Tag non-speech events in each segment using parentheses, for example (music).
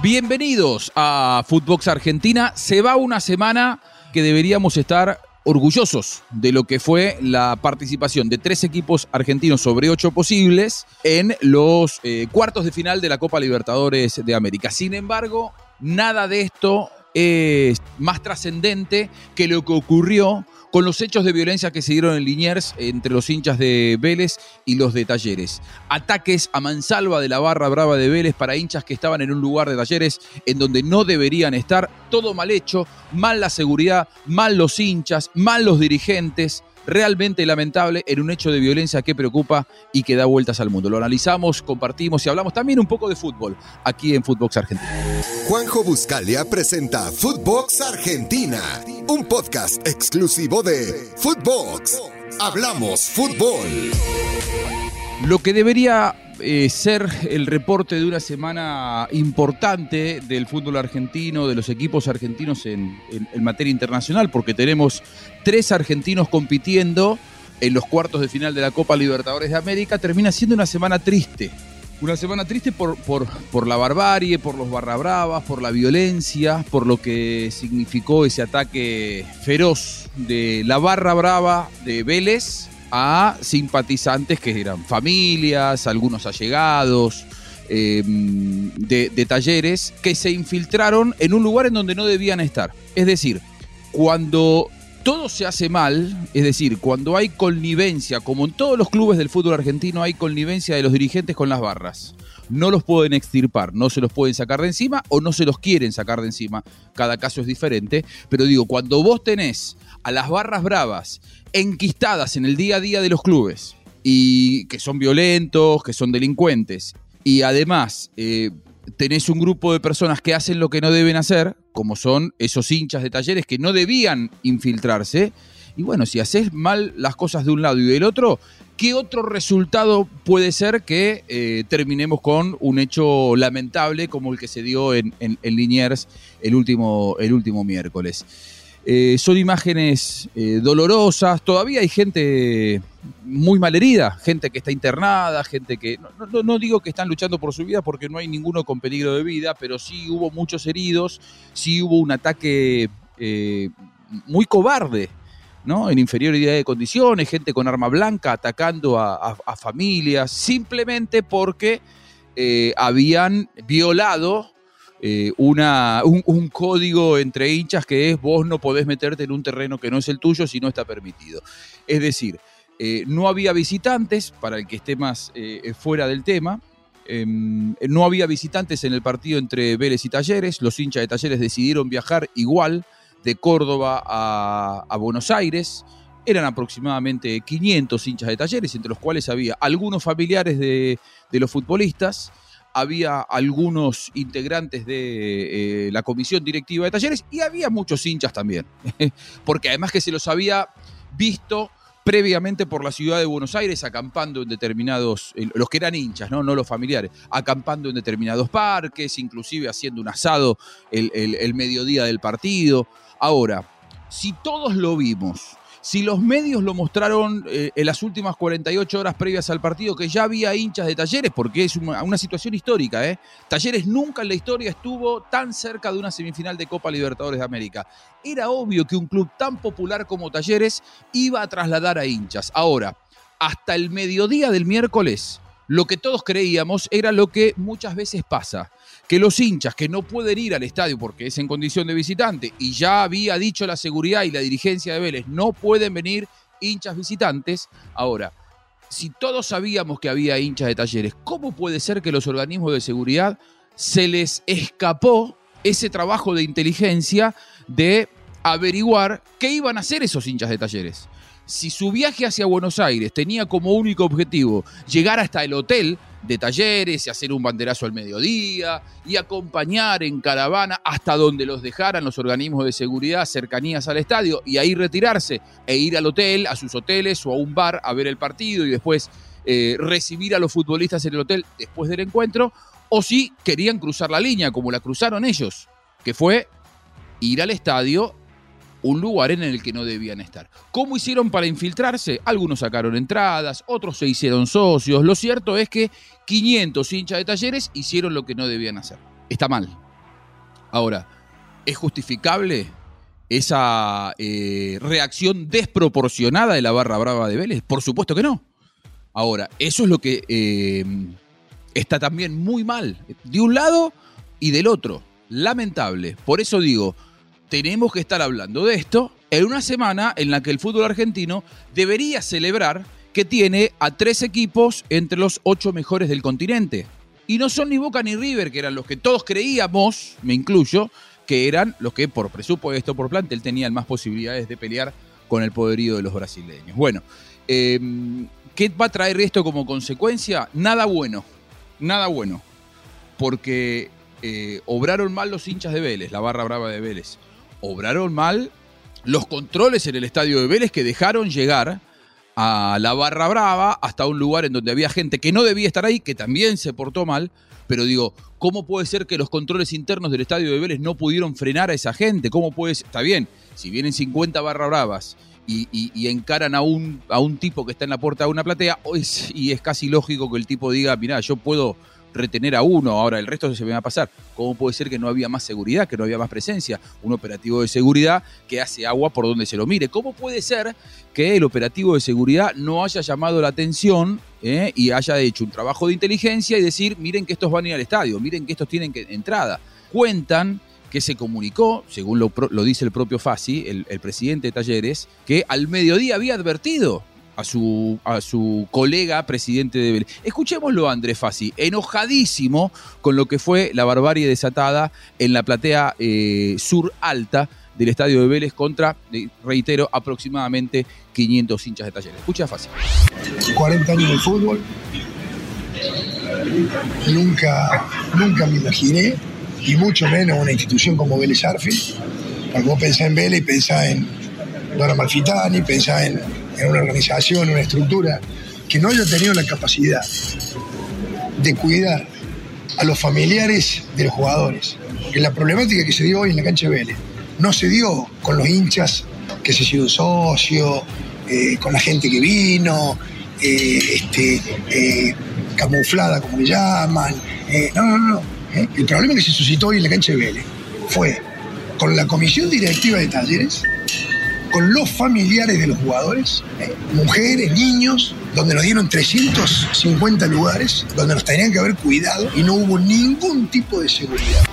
Bienvenidos a Footbox Argentina. Se va una semana que deberíamos estar orgullosos de lo que fue la participación de tres equipos argentinos sobre ocho posibles en los eh, cuartos de final de la Copa Libertadores de América. Sin embargo, nada de esto es más trascendente que lo que ocurrió con los hechos de violencia que se dieron en Liniers entre los hinchas de Vélez y los de Talleres. Ataques a mansalva de la barra brava de Vélez para hinchas que estaban en un lugar de Talleres en donde no deberían estar. Todo mal hecho, mal la seguridad, mal los hinchas, mal los dirigentes realmente lamentable en un hecho de violencia que preocupa y que da vueltas al mundo. Lo analizamos, compartimos y hablamos también un poco de fútbol aquí en Footbox Argentina. Juanjo Buscalia presenta Footbox Argentina, un podcast exclusivo de Footbox. Hablamos fútbol. Lo que debería eh, ser el reporte de una semana importante del fútbol argentino, de los equipos argentinos en, materia internacional, porque tenemos tres argentinos compitiendo en los cuartos de final de la Copa Libertadores de América, termina siendo una semana triste. Una semana triste por, por, por la barbarie, por los barrabravas, por la violencia, por lo que significó ese ataque feroz de la barra brava de Vélez a simpatizantes que eran familias, algunos allegados, em, de, talleres, que se infiltraron en un lugar en donde no debían estar. Es decir, cuando todo se hace mal, es decir, cuando hay connivencia, como en todos los clubes del fútbol argentino hay connivencia de los dirigentes con las barras. No los pueden extirpar, no se los pueden sacar de encima o no se los quieren sacar de encima. Cada caso es diferente. Pero digo, cuando vos tenés a las barras bravas enquistadas en el día a día de los clubes y que son violentos, que son delincuentes, y además eh, tenés un grupo de personas que hacen lo que no deben hacer, como son esos hinchas de talleres que no debían infiltrarse, y bueno, si haces mal las cosas de un lado y del otro, ¿qué otro resultado puede ser que eh, terminemos con un hecho lamentable como el que se dio en, en, en Liniers el último, el último miércoles? Eh, son imágenes eh, dolorosas, todavía hay gente muy malherida, gente que está internada, gente que, no, digo que están luchando por su vida porque no hay ninguno con peligro de vida, pero sí hubo muchos heridos, sí hubo un ataque eh, muy cobarde. ¿no? en inferioridad de condiciones, gente con arma blanca atacando a, familias, simplemente porque habían violado eh, una, un, código entre hinchas que es vos no podés meterte en un terreno que no es el tuyo si no está permitido. Es decir, eh, no había visitantes, para el que esté más eh, fuera del tema, em, no había visitantes en el partido entre Vélez y Talleres, los hinchas de Talleres decidieron viajar igual de Córdoba a, Buenos Aires, eran aproximadamente 500 hinchas de Talleres, entre los cuales había algunos familiares de, de los futbolistas, había algunos integrantes de eh, la comisión directiva de talleres y había muchos hinchas también, (laughs) porque además que se los había visto previamente por la ciudad de Buenos Aires acampando en determinados, los que eran hinchas, ¿no? no los familiares, acampando en determinados parques, inclusive haciendo un asado el, el mediodía del partido. Ahora, si todos lo vimos, si los medios lo mostraron eh, en las últimas 48 horas previas al partido, que ya había hinchas de Talleres, porque es una, situación histórica, ¿eh? Talleres nunca en la historia estuvo tan cerca de una semifinal de Copa Libertadores de América. Era obvio que un club tan popular como Talleres iba a trasladar a hinchas. Ahora, hasta el mediodía del miércoles, lo que todos creíamos era lo que muchas veces pasa, que los hinchas que no pueden ir al estadio porque es en condición de visitante y ya había dicho la seguridad y la dirigencia de Vélez, no pueden venir hinchas visitantes. Ahora, si todos sabíamos que había hinchas de talleres, ¿cómo puede ser que los organismos de seguridad se les escapó ese trabajo de inteligencia de averiguar qué iban a hacer esos hinchas de talleres? si su viaje hacia Buenos Aires tenía como único objetivo llegar hasta el hotel de talleres y hacer un banderazo al mediodía y acompañar en caravana hasta donde los dejaran los organismos de seguridad cercanías al estadio y ahí retirarse e ir al hotel, a sus hoteles o a un bar a ver el partido y después eh, recibir a los futbolistas en el hotel después del encuentro, o si querían cruzar la línea como la cruzaron ellos, que fue ir al estadio un lugar en el que no debían estar. ¿Cómo hicieron para infiltrarse? Algunos sacaron entradas, otros se hicieron socios. Lo cierto es que 500 hinchas de talleres hicieron lo que no debían hacer. Está mal. Ahora, ¿es justificable esa eh, reacción desproporcionada de la barra brava de Vélez? Por supuesto que no. Ahora, eso es lo que eh, está también muy mal, de un lado y del otro. Lamentable. Por eso digo, tenemos que estar hablando de esto en una semana en la que el fútbol argentino debería celebrar que tiene a tres equipos entre los ocho mejores del continente. Y no son ni Boca ni River, que eran los que todos creíamos, me incluyo, que eran los que por presupuesto, por plantel, tenían más posibilidades de pelear con el poderío de los brasileños. Bueno, em, ¿qué va a traer esto como consecuencia? Nada bueno, nada bueno. Porque eh, obraron mal los hinchas de Vélez, la barra brava de Vélez. Obraron mal los controles en el estadio de Vélez que dejaron llegar a la barra brava hasta un lugar en donde había gente que no debía estar ahí, que también se portó mal, pero digo, ¿cómo puede ser que los controles internos del estadio de Vélez no pudieron frenar a esa gente? ¿Cómo puede ser? Está bien, si vienen 50 barra bravas y, encaran a un, a un tipo que está en la puerta de una platea, y es casi lógico que el tipo diga, mira, yo puedo retener a uno, ahora el resto se me va a pasar. ¿Cómo puede ser que no había más seguridad, que no había más presencia? Un operativo de seguridad que hace agua por donde se lo mire. ¿Cómo puede ser que el operativo de seguridad no haya llamado la atención eh, y haya hecho un trabajo de inteligencia y decir, miren que estos van a ir al estadio, miren que estos tienen que, entrada? Cuentan que se comunicó, según lo, dice el propio Fassi, el, el presidente de Talleres, que al mediodía había advertido a su, a su colega presidente de Vélez. Escuchémoslo a Andrés Fassi, enojadísimo con lo que fue la barbarie desatada en la platea eh, sur alta del estadio de Vélez contra, eh, reitero, aproximadamente 500 hinchas de talleres. Escucha Fassi. 40 años de fútbol. Nunca, nunca me imaginé, y mucho menos una institución como Vélez Arfield, porque vos pensás en Vélez pensás en Dora Malfitani, pensás en en una organización, una estructura, que no haya tenido la capacidad de cuidar a los familiares de los jugadores. Porque la problemática que se dio hoy en la cancha de Vélez no se dio con los hinchas que se sido socio, eh, con la gente que vino, eh, este, eh, camuflada como le llaman. no, no, no. El problema que se suscitó hoy en la cancha de Vélez fue con la comisión directiva de talleres con los familiares de los jugadores, ¿eh? mujeres, niños, donde nos dieron 350 lugares, donde nos tenían que haber cuidado y no hubo ningún tipo de seguridad.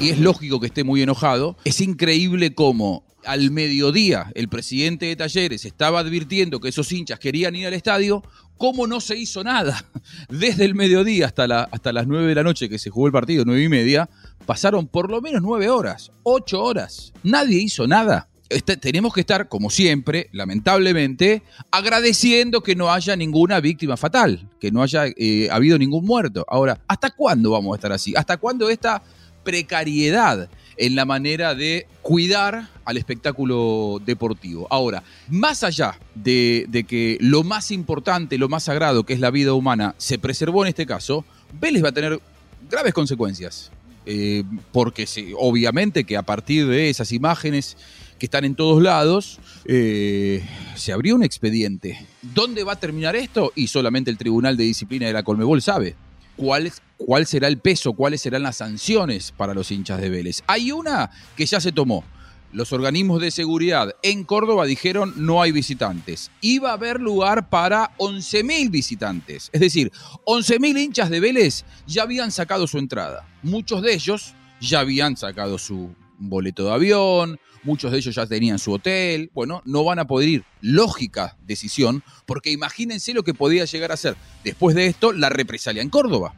Y es lógico que esté muy enojado. Es increíble cómo al mediodía el presidente de Talleres estaba advirtiendo que esos hinchas querían ir al estadio, cómo no se hizo nada. (laughs) Desde el mediodía hasta, hasta las 9 de la noche que se jugó el partido, nueve y media, pasaron por lo menos nueve horas, ocho horas. Nadie hizo nada. Este, tenemos que estar, como siempre, lamentablemente, agradeciendo que no haya ninguna víctima fatal, que no haya eh, habido ningún muerto. Ahora, ¿hasta cuándo vamos a estar así? ¿Hasta cuándo esta precariedad en la manera de cuidar al espectáculo deportivo? Ahora, más allá de, que lo más importante, lo más sagrado, que es la vida humana, se preservó en este caso, Vélez va a tener graves consecuencias. Eh, porque obviamente que a partir de esas imágenes que están en todos lados, eh, se abrió un expediente. ¿Dónde va a terminar esto? Y solamente el Tribunal de Disciplina de la Colmebol sabe. ¿Cuál, ¿Cuál será el peso? ¿Cuáles serán las sanciones para los hinchas de Vélez? Hay una que ya se tomó. Los organismos de seguridad en Córdoba dijeron no hay visitantes. Iba a haber lugar para 11.000 visitantes. Es decir, 11.000 hinchas de Vélez ya habían sacado su entrada. Muchos de ellos ya habían sacado su boleto de avión, muchos de ellos ya tenían su hotel, bueno, no van a poder ir. Lógica decisión, porque imagínense lo que podía llegar a ser después de esto la represalia en Córdoba.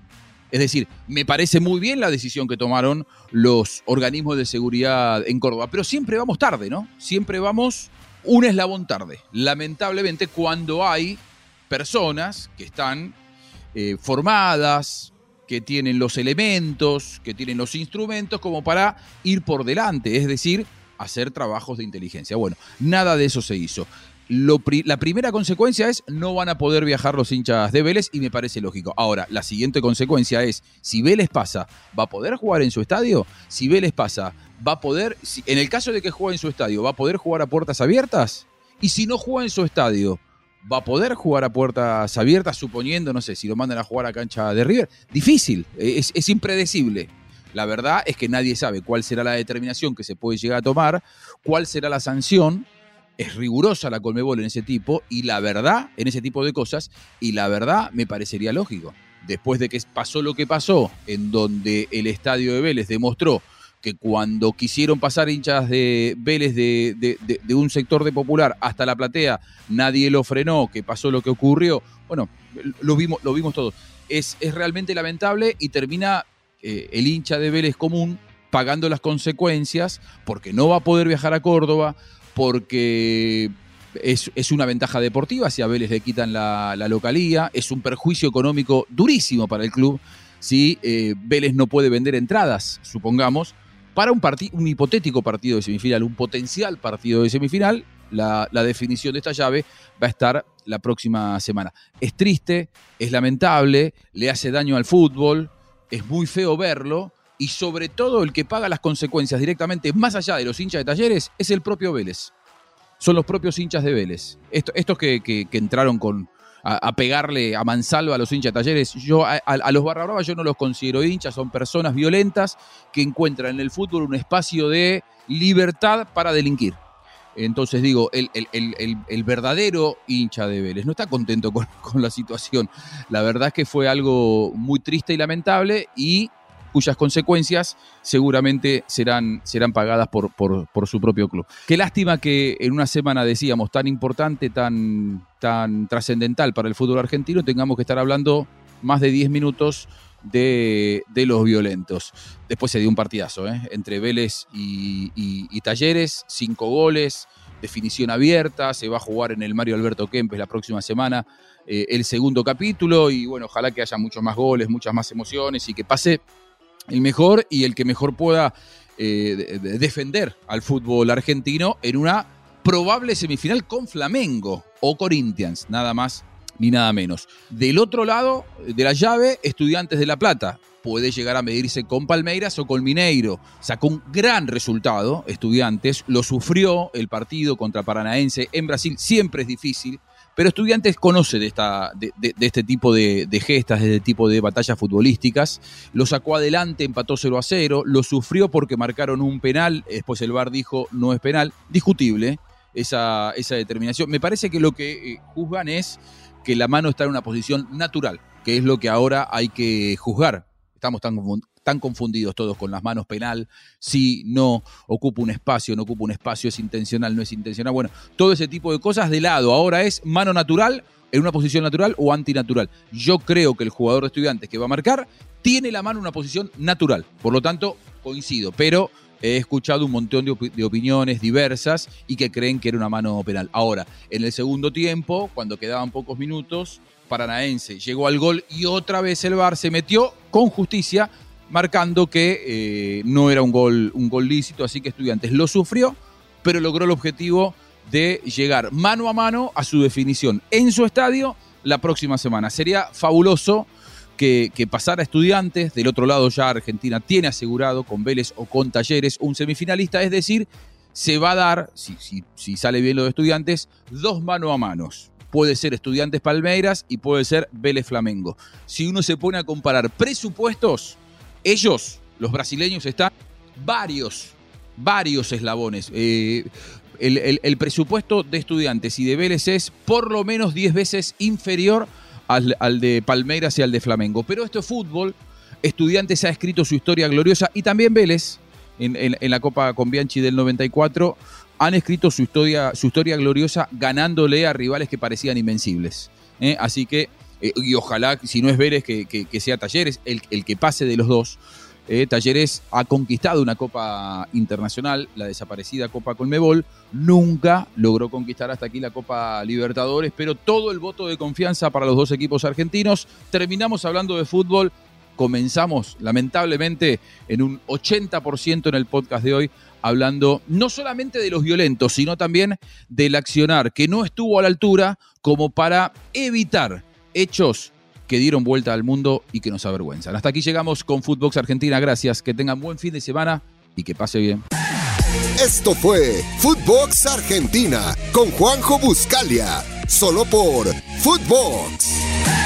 Es decir, me parece muy bien la decisión que tomaron los organismos de seguridad en Córdoba, pero siempre vamos tarde, ¿no? Siempre vamos un eslabón tarde. Lamentablemente, cuando hay personas que están eh, formadas, que tienen los elementos, que tienen los instrumentos como para ir por delante, es decir, hacer trabajos de inteligencia. Bueno, nada de eso se hizo. La primera consecuencia es no van a poder viajar los hinchas de Vélez y me parece lógico. Ahora, la siguiente consecuencia es, si Vélez pasa, ¿va a poder jugar en su estadio? Si Vélez pasa, ¿va a poder, en el caso de que juegue en su estadio, ¿va a poder jugar a puertas abiertas? Y si no juega en su estadio, va a poder jugar a puertas abiertas, suponiendo, no sé, si lo mandan a jugar a cancha de River. Difícil, es, impredecible. La verdad es que nadie sabe cuál será la determinación que se puede llegar a tomar, cuál será la sanción. Es rigurosa la Colmebol en ese tipo y la verdad, en ese tipo de cosas, y la verdad me parecería lógico. Después de que pasó lo que pasó, en donde el estadio de Vélez demostró que cuando quisieron pasar hinchas de Vélez de, un sector de popular hasta la platea, nadie lo frenó, que pasó lo que ocurrió. Bueno, lo vimos, lo vimos todos. Es, es realmente lamentable y termina eh, el hincha de Vélez común pagando las consecuencias porque no va a poder viajar a Córdoba, porque es, una ventaja deportiva si a Vélez le quitan la, localía, es un perjuicio económico durísimo para el club si eh, Vélez no puede vender entradas, supongamos, para un, un hipotético partido de semifinal, un potencial partido de semifinal, la, la, definición de esta llave va a estar la próxima semana. Es triste, es lamentable, le hace daño al fútbol, es muy feo verlo y sobre todo el que paga las consecuencias directamente, más allá de los hinchas de talleres, es el propio Vélez. Son los propios hinchas de Vélez. estos que, entraron con, a, pegarle a mansalva a los hinchas de talleres, yo a, los barra yo no los considero hinchas, son personas violentas que encuentran en el fútbol un espacio de libertad para delinquir. Entonces digo, el, el, verdadero hincha de Vélez no está contento (laughs) con, la situación. La verdad es que fue algo muy triste y lamentable y cuyas consecuencias seguramente serán, serán pagadas por, por, su propio club. Qué lástima que en una semana, decíamos, tan importante, tan, tan trascendental para el fútbol argentino, tengamos que estar hablando más de 10 minutos de, los violentos. Después se dio un partidazo ¿eh? entre Vélez y, Talleres, cinco goles, definición abierta, se va a jugar en el Mario Alberto Kempes la próxima semana eh, el segundo capítulo y bueno, ojalá que haya muchos más goles, muchas más emociones y que pase el mejor y el que mejor pueda eh, defender al fútbol argentino en una probable semifinal con Flamengo o Corinthians, nada más ni nada menos. Del otro lado de la llave, Estudiantes de La Plata. Puede llegar a medirse con Palmeiras o con Mineiro. Sacó un gran resultado, Estudiantes. Lo sufrió el partido contra Paranaense en Brasil. Siempre es difícil. Pero Estudiantes conoce de, esta, de, este tipo de, gestas, de este tipo de batallas futbolísticas. Lo sacó adelante, empató 0 a 0. Lo sufrió porque marcaron un penal. Después el VAR dijo no es penal. Discutible esa, esa determinación. Me parece que lo que eh, juzgan es que la mano está en una posición natural, que es lo que ahora hay que juzgar. Estamos tan, tan confundidos todos con las manos penal, si no ocupa un espacio, no ocupa un espacio, es intencional, no es intencional. Bueno, todo ese tipo de cosas de lado. Ahora es mano natural en una posición natural o antinatural. Yo creo que el jugador de estudiantes que va a marcar tiene la mano en una posición natural. Por lo tanto, coincido. Pero he escuchado un montón de, opiniones diversas y que creen que era una mano penal. Ahora, en el segundo tiempo, cuando quedaban pocos minutos, Paranaense llegó al gol y otra vez el VAR se metió con justicia, marcando que eh, no era un gol, un gol lícito, así que Estudiantes lo sufrió, pero logró el objetivo de llegar mano a mano a su definición en su estadio la próxima semana. Sería fabuloso que, pasar a estudiantes. Del otro lado ya Argentina tiene asegurado con Vélez o con Talleres un semifinalista, es decir, se va a dar, si, si sale bien lo de estudiantes, dos mano a manos. Puede ser Estudiantes Palmeiras y puede ser Vélez Flamengo. Si uno se pone a comparar presupuestos, ellos, los brasileños, están varios, varios eslabones. Eh, el, presupuesto de estudiantes y de Vélez es por lo menos 10 veces inferior al, de Palmeiras y al de Flamengo. Pero esto es fútbol. Estudiantes ha escrito su historia gloriosa y también Vélez, en, la Copa con Bianchi del 94, han escrito su historia, su historia gloriosa ganándole a rivales que parecían invencibles. ¿eh? Así que, eh, y ojalá, si no es Vélez, que, sea Talleres, el, el que pase de los dos. Eh, Talleres ha conquistado una Copa Internacional, la desaparecida Copa Colmebol, nunca logró conquistar hasta aquí la Copa Libertadores, pero todo el voto de confianza para los dos equipos argentinos. Terminamos hablando de fútbol, comenzamos lamentablemente en un 80% en el podcast de hoy hablando no solamente de los violentos, sino también del accionar que no estuvo a la altura como para evitar hechos que dieron vuelta al mundo y que nos avergüenzan. Hasta aquí llegamos con Footbox Argentina. Gracias, que tengan buen fin de semana y que pase bien. Esto fue Footbox Argentina con Juanjo Buscalia, solo por Footbox.